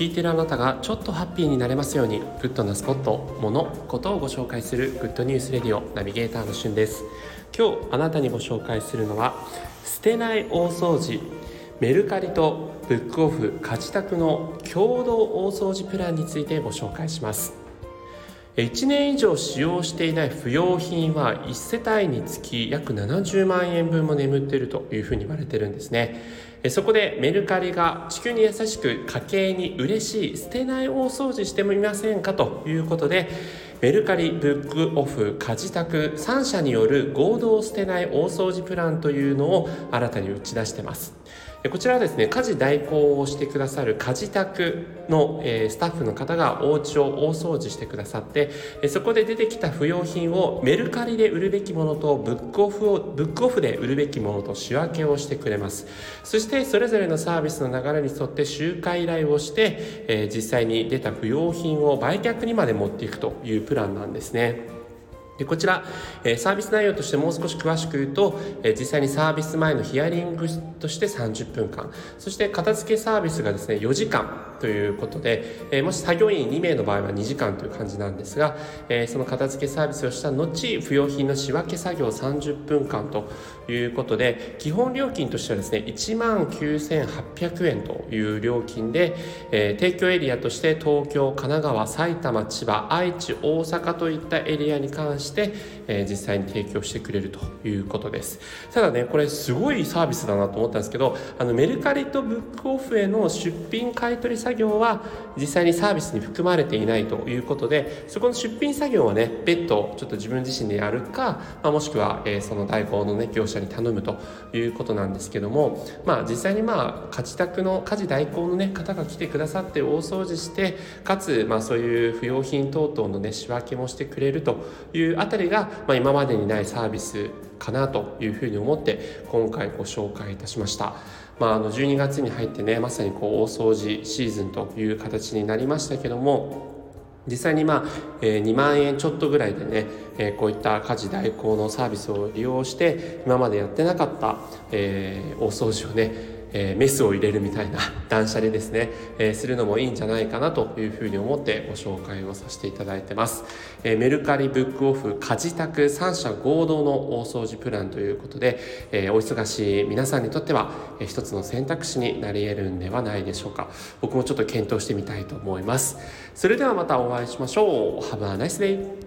聞いてるあなたがちょっとハッピーになれますようにグッドなスポット、物、ことをご紹介するグッドニュースレディオナビゲーターのしゅんです。今日あなたにご紹介するのは捨てない大掃除メルカリとブックオフ家事宅の共同大掃除プランについてご紹介します。1年以上使用していない不要品は1世帯につき約70万円分も眠っているというふうに言われてるんですね。そこでメルカリが地球に優しく家計に嬉しい捨てない大掃除してみませんかということでメルカリブックオフ家事宅3社による合同捨てない大掃除プランというのを新たに打ち出してます。こちらはですね家事代行をしてくださる家事宅の、えスタッフの方がお家を大掃除してくださってえそこで出てきた不要品をメルカリで売るべきものとブックオフをブックオフで売るべきものと仕分けをしてくれます。そしてそれぞれのサービスの流れに沿って集会依頼をして、え実際に出た不用品を売却にまで持っていくというプランなんですね。こちら、えサービス内容としてもう少し詳しく言うと、え実際にサービス前のヒアリングとして30分間そして片付けサービスがですね4時間ということで、えもし作業員2名の場合は2時間という感じなんですが、えその片付けサービスをした後不要品の仕分け作業30分間ということで基本料金としてはですね1万9800円という料金で、え提供エリアとして東京神奈川埼玉千葉愛知大阪といったエリアに関してして、えー、実際に提供してくれるということです。ただねこれすごいサービスだなと思ったんですけどあのメルカリとブックオフへの出品買取作業は実際にサービスに含まれていないということでそこの出品作業はね別途ちょっと自分自身でやるか、まあ、もしくは、えー、その代行のね業者に頼むということなんですけどもまあ実際にまあ家事宅の家事代行のね方が来てくださって大掃除してかつまあそういう不要品等々のね仕分けもしてくれるといういうあたりが、まあ、今までにないサービスかなというふうに思って今回ご紹介いたしました。まあ、あの12月に入ってねまさにこう大掃除シーズンという形になりましたけども実際にまあ、えー、2万円ちょっとぐらいでね、えー、こういった家事代行のサービスを利用して今までやってなかった、えー、大掃除をねえー、メスを入れるみたいな断捨離ですね、えー、するのもいいんじゃないかなというふうに思ってご紹介をさせていただいてます、えー、メルカリブックオフ家事宅3社合同の大掃除プランということで、えお忙しい皆さんにとっては、えー、一つの選択肢になり得るんではないでしょうか。僕もちょっと検討してみたいと思います。それではまたお会いしましょう。Have a nice day